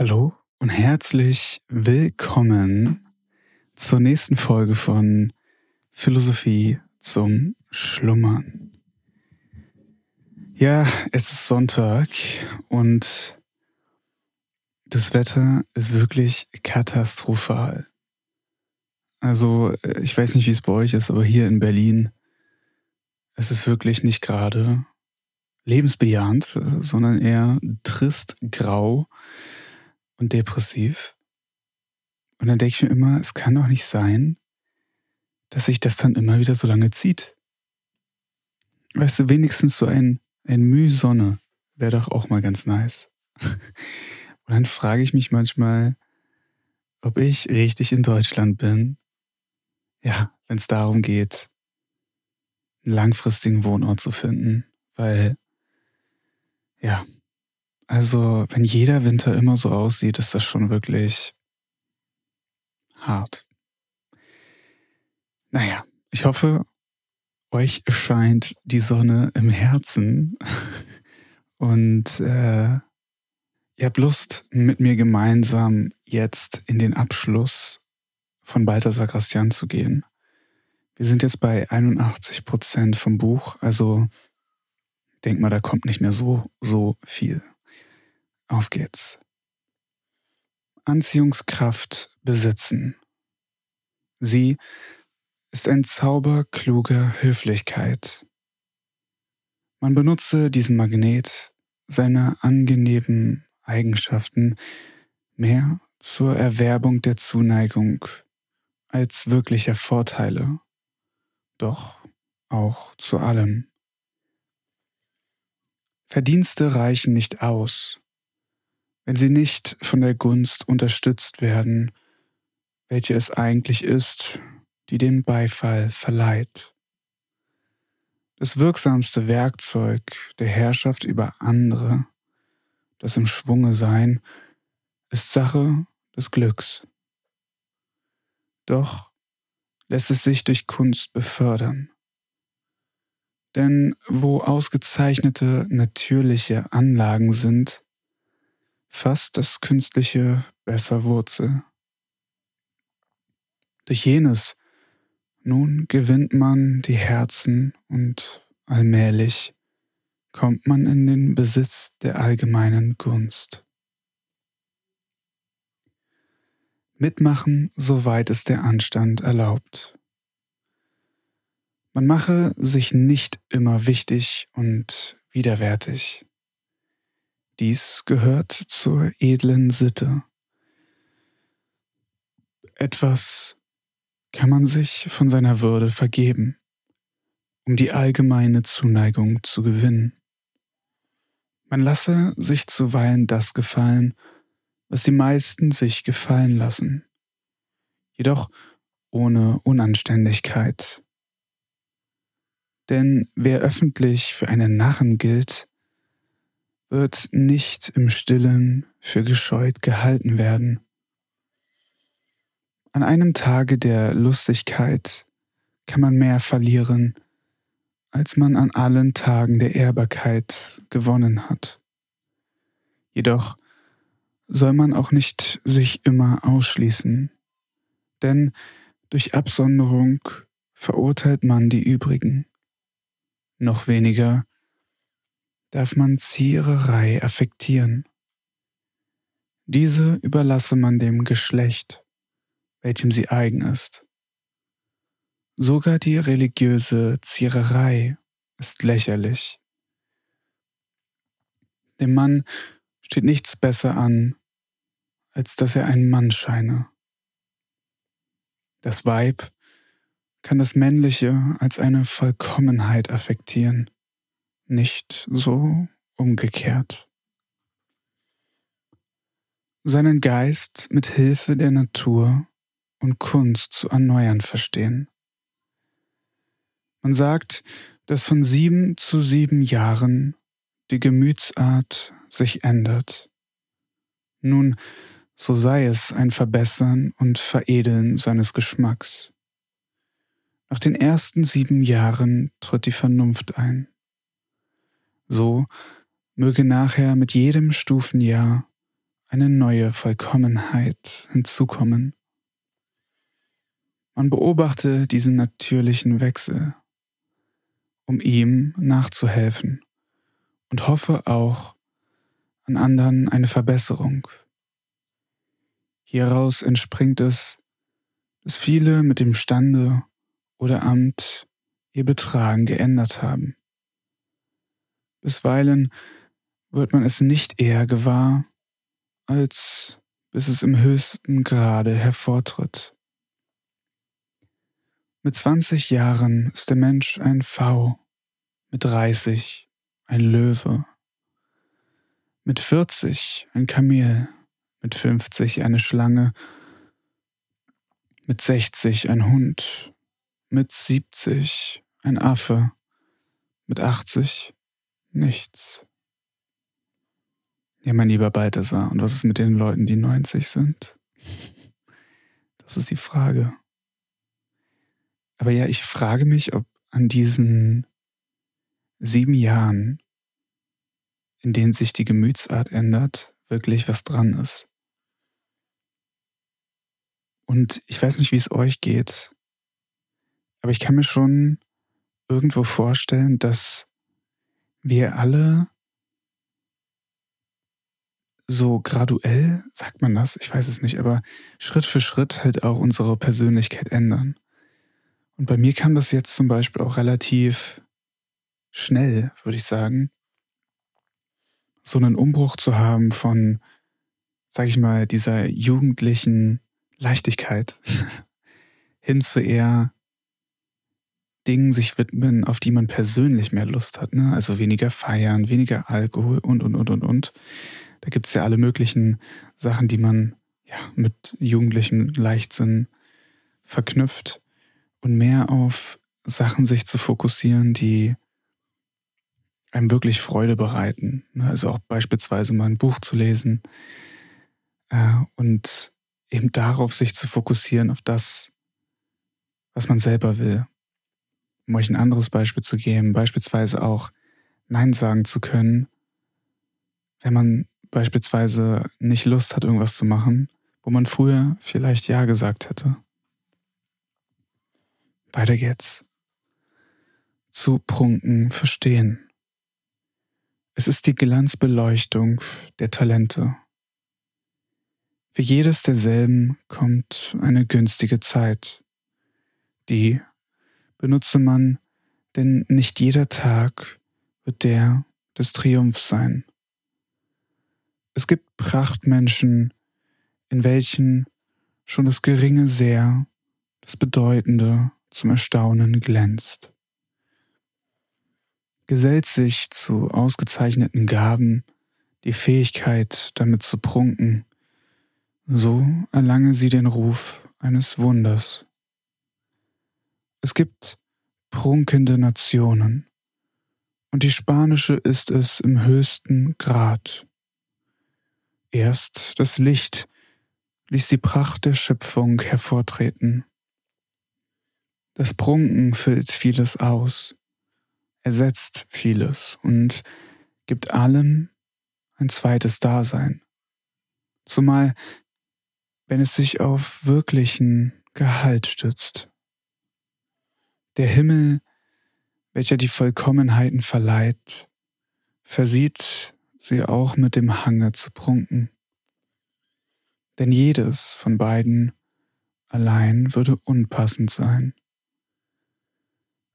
Hallo und herzlich willkommen zur nächsten Folge von Philosophie zum Schlummern. Ja, es ist Sonntag und das Wetter ist wirklich katastrophal. Also, äh, ich weiß nicht, wie es bei euch ist, aber hier in Berlin, es ist wirklich nicht gerade lebensbejahend, äh, sondern eher trist, grau und depressiv. Und dann denke ich mir immer, es kann doch nicht sein, dass sich das dann immer wieder so lange zieht. Weißt du, wenigstens so ein, ein Müh Sonne wäre doch auch mal ganz nice. Und dann frage ich mich manchmal, ob ich richtig in Deutschland bin. Ja, wenn es darum geht, einen langfristigen Wohnort zu finden. Weil, ja, also wenn jeder Winter immer so aussieht, ist das schon wirklich hart. Naja, ich hoffe, euch scheint die Sonne im Herzen und äh, Ihr habt Lust, mit mir gemeinsam jetzt in den Abschluss von Balthasar Grastian zu gehen. Wir sind jetzt bei 81 Prozent vom Buch, also denk mal, da kommt nicht mehr so, so viel. Auf geht's. Anziehungskraft besitzen. Sie ist ein Zauber kluger Höflichkeit. Man benutze diesen Magnet seiner angenehmen Eigenschaften mehr zur Erwerbung der Zuneigung als wirklicher Vorteile, doch auch zu allem. Verdienste reichen nicht aus, wenn sie nicht von der Gunst unterstützt werden, welche es eigentlich ist, die den Beifall verleiht. Das wirksamste Werkzeug der Herrschaft über andere das im Schwunge sein, ist Sache des Glücks. Doch lässt es sich durch Kunst befördern. Denn wo ausgezeichnete natürliche Anlagen sind, fasst das Künstliche besser Wurzel. Durch jenes nun gewinnt man die Herzen und allmählich kommt man in den Besitz der allgemeinen Gunst. Mitmachen, soweit es der Anstand erlaubt. Man mache sich nicht immer wichtig und widerwärtig. Dies gehört zur edlen Sitte. Etwas kann man sich von seiner Würde vergeben, um die allgemeine Zuneigung zu gewinnen. Man lasse sich zuweilen das gefallen, was die meisten sich gefallen lassen, jedoch ohne Unanständigkeit. Denn wer öffentlich für einen Narren gilt, wird nicht im stillen für gescheut gehalten werden. An einem Tage der Lustigkeit kann man mehr verlieren, als man an allen Tagen der Ehrbarkeit gewonnen hat. Jedoch soll man auch nicht sich immer ausschließen, denn durch Absonderung verurteilt man die übrigen. Noch weniger darf man Ziererei affektieren. Diese überlasse man dem Geschlecht, welchem sie eigen ist. Sogar die religiöse Ziererei ist lächerlich. Dem Mann steht nichts besser an, als dass er ein Mann scheine. Das Weib kann das Männliche als eine Vollkommenheit affektieren, nicht so umgekehrt. Seinen Geist mit Hilfe der Natur und Kunst zu erneuern verstehen. Man sagt, dass von sieben zu sieben Jahren die Gemütsart sich ändert. Nun, so sei es ein Verbessern und Veredeln seines Geschmacks. Nach den ersten sieben Jahren tritt die Vernunft ein. So möge nachher mit jedem Stufenjahr eine neue Vollkommenheit hinzukommen. Man beobachte diesen natürlichen Wechsel, um ihm nachzuhelfen und hoffe auch an anderen eine Verbesserung. Hieraus entspringt es, dass viele mit dem Stande oder Amt ihr Betragen geändert haben. Bisweilen wird man es nicht eher gewahr, als bis es im höchsten Grade hervortritt. Mit 20 Jahren ist der Mensch ein V, mit 30 ein Löwe, mit 40 ein Kamel, mit 50 eine Schlange, mit 60 ein Hund, mit 70 ein Affe, mit 80 nichts. Ja, mein lieber Balthasar, und was ist mit den Leuten, die 90 sind? Das ist die Frage. Aber ja, ich frage mich, ob an diesen sieben Jahren, in denen sich die Gemütsart ändert, wirklich was dran ist. Und ich weiß nicht, wie es euch geht, aber ich kann mir schon irgendwo vorstellen, dass wir alle so graduell, sagt man das, ich weiß es nicht, aber Schritt für Schritt halt auch unsere Persönlichkeit ändern. Und bei mir kam das jetzt zum Beispiel auch relativ schnell, würde ich sagen, so einen Umbruch zu haben von, sag ich mal, dieser jugendlichen Leichtigkeit hin zu eher Dingen sich widmen, auf die man persönlich mehr Lust hat. Ne? Also weniger feiern, weniger Alkohol und, und, und, und, und. Da gibt es ja alle möglichen Sachen, die man ja mit jugendlichem Leichtsinn verknüpft und mehr auf Sachen sich zu fokussieren, die einem wirklich Freude bereiten. Ne? Also auch beispielsweise mal ein Buch zu lesen äh, und eben darauf sich zu fokussieren, auf das, was man selber will. Um euch ein anderes Beispiel zu geben, beispielsweise auch Nein sagen zu können, wenn man beispielsweise nicht Lust hat, irgendwas zu machen, wo man früher vielleicht Ja gesagt hätte. Weiter geht's. Zu prunken, verstehen. Es ist die Glanzbeleuchtung der Talente. Für jedes derselben kommt eine günstige Zeit. Die benutze man, denn nicht jeder Tag wird der des Triumphs sein. Es gibt Prachtmenschen, in welchen schon das Geringe sehr, das Bedeutende zum Erstaunen glänzt. Gesellt sich zu ausgezeichneten Gaben die Fähigkeit, damit zu prunken, so erlange sie den Ruf eines Wunders. Es gibt prunkende Nationen, und die spanische ist es im höchsten Grad. Erst das Licht ließ die Pracht der Schöpfung hervortreten. Das Prunken füllt vieles aus, ersetzt vieles und gibt allem ein zweites Dasein. Zumal, wenn es sich auf wirklichen Gehalt stützt. Der Himmel, welcher die Vollkommenheiten verleiht, versieht sie auch mit dem Hange zu prunken. Denn jedes von beiden allein würde unpassend sein.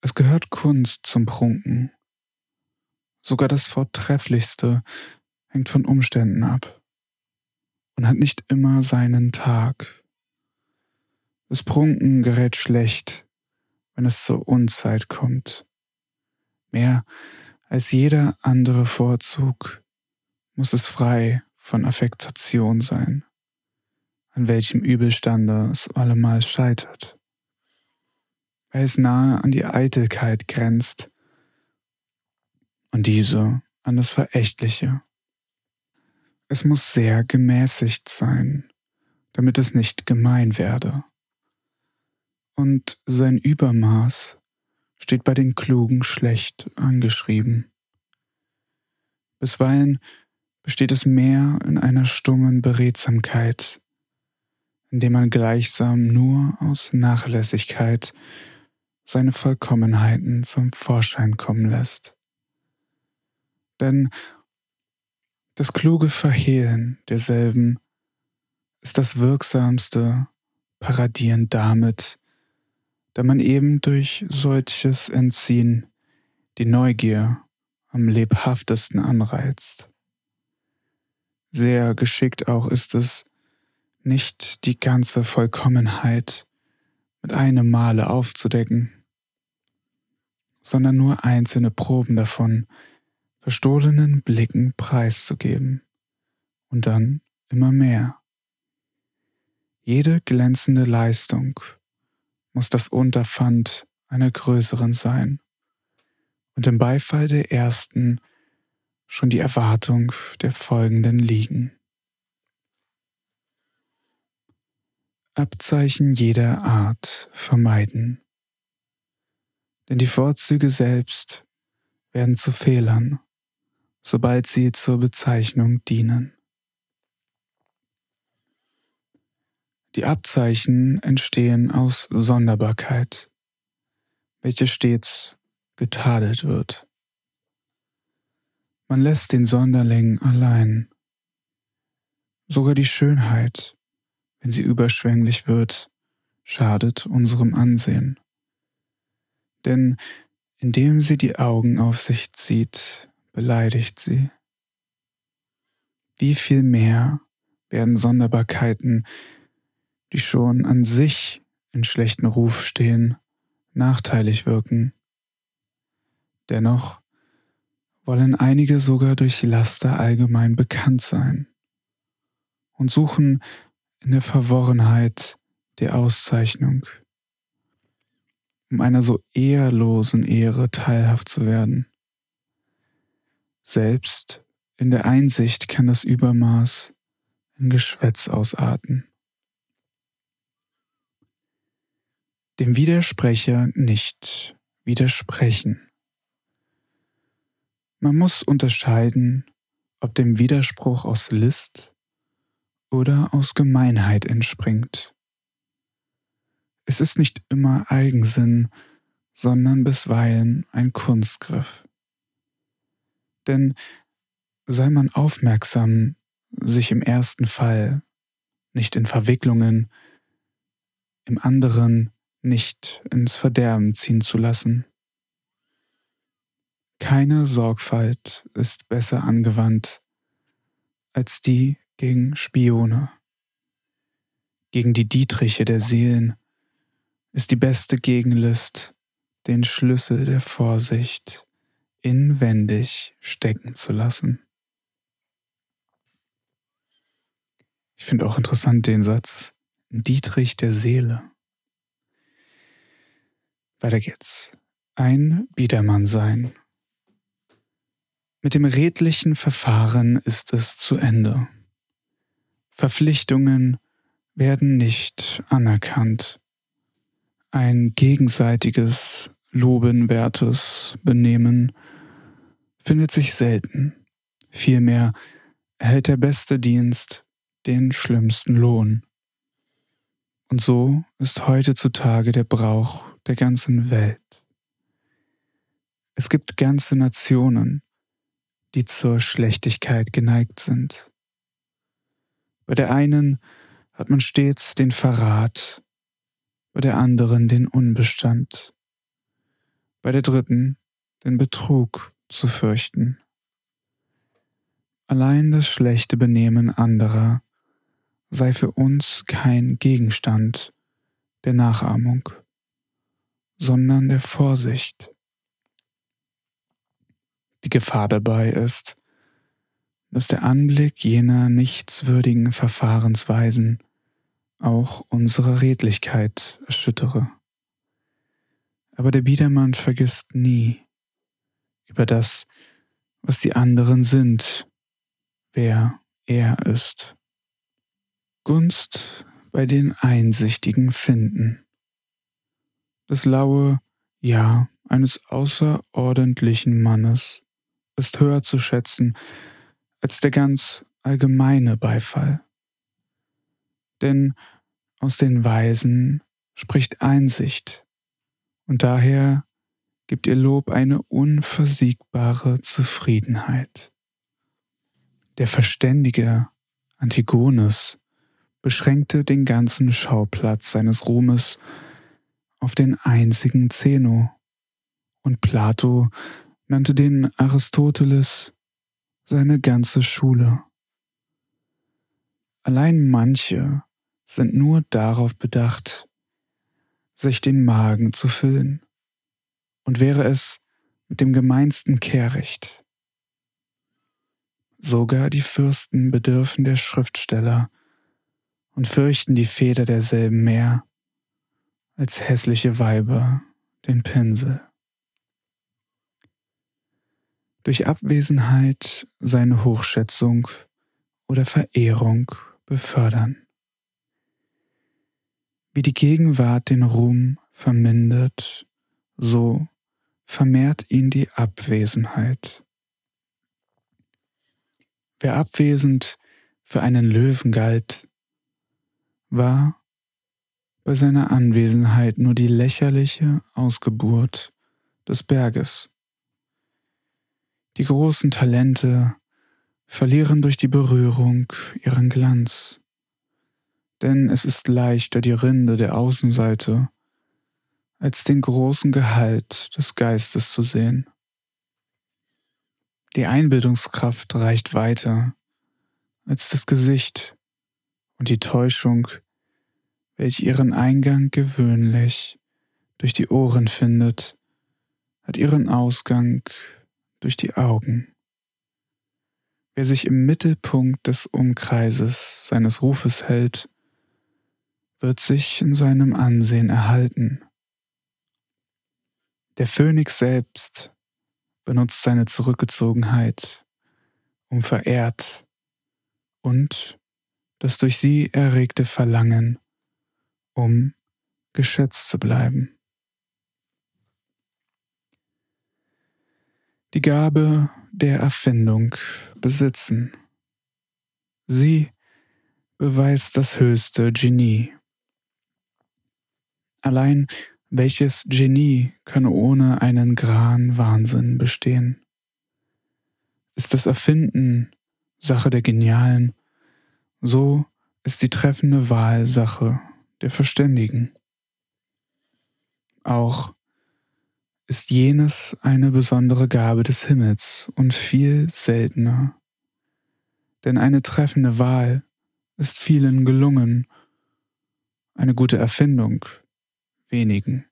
Es gehört Kunst zum Prunken. Sogar das Vortrefflichste hängt von Umständen ab und hat nicht immer seinen Tag. Das Prunken gerät schlecht, wenn es zur Unzeit kommt. Mehr als jeder andere Vorzug muss es frei von Affektation sein, an welchem Übelstande es allemal scheitert weil es nahe an die Eitelkeit grenzt und diese an das Verächtliche. Es muss sehr gemäßigt sein, damit es nicht gemein werde. Und sein Übermaß steht bei den Klugen schlecht angeschrieben. Bisweilen besteht es mehr in einer stummen Beredsamkeit, indem man gleichsam nur aus Nachlässigkeit seine Vollkommenheiten zum Vorschein kommen lässt. Denn das kluge Verhehlen derselben ist das wirksamste Paradieren damit, da man eben durch solches Entziehen die Neugier am lebhaftesten anreizt. Sehr geschickt auch ist es, nicht die ganze Vollkommenheit mit einem Male aufzudecken, sondern nur einzelne Proben davon verstohlenen Blicken preiszugeben und dann immer mehr. Jede glänzende Leistung muss das Unterpfand einer größeren sein und im Beifall der ersten schon die Erwartung der folgenden liegen. Abzeichen jeder Art vermeiden. Denn die Vorzüge selbst werden zu Fehlern, sobald sie zur Bezeichnung dienen. Die Abzeichen entstehen aus Sonderbarkeit, welche stets getadelt wird. Man lässt den Sonderling allein. Sogar die Schönheit, wenn sie überschwänglich wird, schadet unserem Ansehen. Denn indem sie die Augen auf sich zieht, beleidigt sie. Wie viel mehr werden Sonderbarkeiten, die schon an sich in schlechten Ruf stehen, nachteilig wirken, Dennoch wollen einige sogar durch Laster allgemein bekannt sein und suchen in der Verworrenheit der Auszeichnung, um einer so ehrlosen Ehre teilhaft zu werden. Selbst in der Einsicht kann das Übermaß in Geschwätz ausarten. Dem Widersprecher nicht widersprechen. Man muss unterscheiden, ob dem Widerspruch aus List oder aus Gemeinheit entspringt. Es ist nicht immer Eigensinn, sondern bisweilen ein Kunstgriff. Denn sei man aufmerksam, sich im ersten Fall nicht in Verwicklungen, im anderen nicht ins Verderben ziehen zu lassen. Keine Sorgfalt ist besser angewandt als die gegen Spione. Gegen die Dietriche der Seelen ist die beste Gegenlist, den Schlüssel der Vorsicht inwendig stecken zu lassen. Ich finde auch interessant den Satz Dietrich der Seele. Weiter geht's. Ein Biedermann sein mit dem redlichen Verfahren ist es zu Ende. Verpflichtungen werden nicht anerkannt. Ein gegenseitiges, lobenwertes Benehmen findet sich selten. Vielmehr erhält der beste Dienst den schlimmsten Lohn. Und so ist heutzutage der Brauch der ganzen Welt. Es gibt ganze Nationen, die zur Schlechtigkeit geneigt sind. Bei der einen hat man stets den Verrat, bei der anderen den Unbestand, bei der dritten den Betrug zu fürchten. Allein das schlechte Benehmen anderer sei für uns kein Gegenstand der Nachahmung, sondern der Vorsicht. Die Gefahr dabei ist, dass der Anblick jener nichtswürdigen Verfahrensweisen auch unsere Redlichkeit erschüttere. Aber der Biedermann vergisst nie über das, was die anderen sind, wer er ist. Gunst bei den Einsichtigen finden. Das laue Ja eines außerordentlichen Mannes ist höher zu schätzen als der ganz allgemeine Beifall. Denn aus den Weisen spricht Einsicht, und daher gibt ihr Lob eine unversiegbare Zufriedenheit. Der verständige Antigonus beschränkte den ganzen Schauplatz seines Ruhmes auf den einzigen Zeno, und Plato nannte den Aristoteles seine ganze Schule. Allein manche sind nur darauf bedacht, sich den Magen zu füllen, und wäre es mit dem gemeinsten Kehricht. Sogar die Fürsten bedürfen der Schriftsteller und fürchten die Feder derselben mehr als hässliche Weiber den Pinsel. Durch Abwesenheit seine Hochschätzung oder Verehrung befördern. Wie die Gegenwart den Ruhm vermindert, so vermehrt ihn die Abwesenheit. Wer abwesend für einen Löwen galt, war bei seiner Anwesenheit nur die lächerliche Ausgeburt des Berges. Die großen Talente verlieren durch die Berührung ihren Glanz, denn es ist leichter die Rinde der Außenseite als den großen Gehalt des Geistes zu sehen. Die Einbildungskraft reicht weiter als das Gesicht und die Täuschung, welche ihren Eingang gewöhnlich durch die Ohren findet, hat ihren Ausgang durch die Augen. Wer sich im Mittelpunkt des Umkreises seines Rufes hält, wird sich in seinem Ansehen erhalten. Der Phönix selbst benutzt seine Zurückgezogenheit, um verehrt und das durch sie erregte Verlangen, um geschätzt zu bleiben. Die Gabe der Erfindung besitzen. Sie beweist das höchste Genie. Allein welches Genie kann ohne einen Gran Wahnsinn bestehen? Ist das Erfinden Sache der Genialen, so ist die treffende Wahl Sache der Verständigen. Auch ist jenes eine besondere Gabe des Himmels und viel seltener. Denn eine treffende Wahl ist vielen gelungen, eine gute Erfindung wenigen.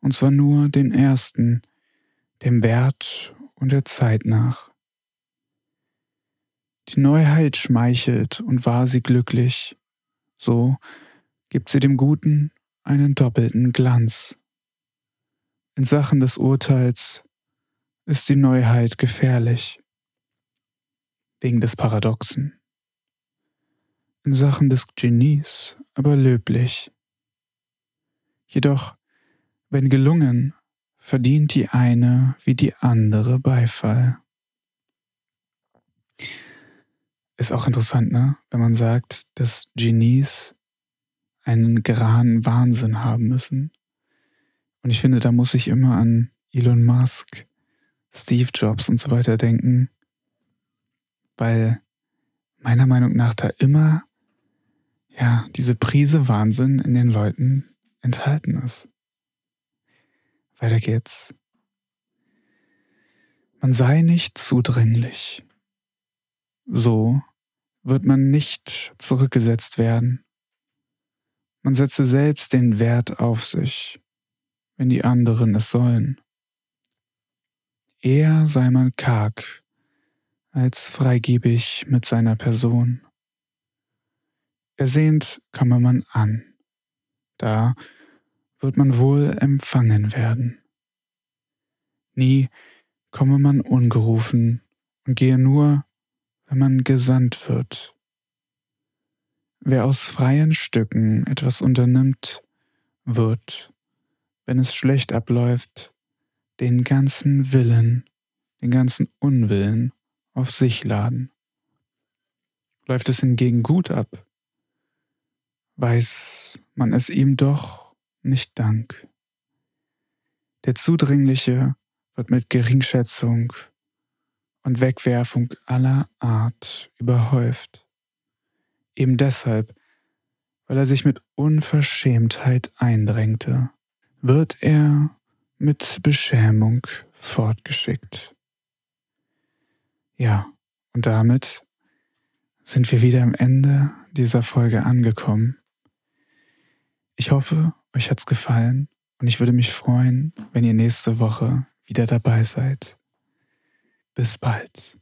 Und zwar nur den ersten, dem Wert und der Zeit nach. Die Neuheit schmeichelt und war sie glücklich, so gibt sie dem Guten einen doppelten Glanz. In Sachen des Urteils ist die Neuheit gefährlich, wegen des Paradoxen. In Sachen des Genies aber löblich, Jedoch, wenn gelungen, verdient die eine wie die andere Beifall. Ist auch interessant, ne? Wenn man sagt, dass Genies einen geraden Wahnsinn haben müssen. Und ich finde, da muss ich immer an Elon Musk, Steve Jobs und so weiter denken, weil meiner Meinung nach da immer ja diese Prise Wahnsinn in den Leuten enthalten ist. Weiter geht's. Man sei nicht zudringlich. So wird man nicht zurückgesetzt werden. Man setze selbst den Wert auf sich, wenn die anderen es sollen. Eher sei man karg als freigebig mit seiner Person. Ersehnt komme man an, da wird man wohl empfangen werden. Nie komme man ungerufen und gehe nur, wenn man gesandt wird. Wer aus freien Stücken etwas unternimmt, wird, wenn es schlecht abläuft, den ganzen Willen, den ganzen Unwillen auf sich laden. Läuft es hingegen gut ab, weiß man es ihm doch nicht dank. Der Zudringliche wird mit Geringschätzung und Wegwerfung aller Art überhäuft. Eben deshalb, weil er sich mit Unverschämtheit eindrängte, wird er mit Beschämung fortgeschickt. Ja, und damit sind wir wieder am Ende dieser Folge angekommen. Ich hoffe, euch hat's gefallen und ich würde mich freuen, wenn ihr nächste Woche wieder dabei seid. Bis bald.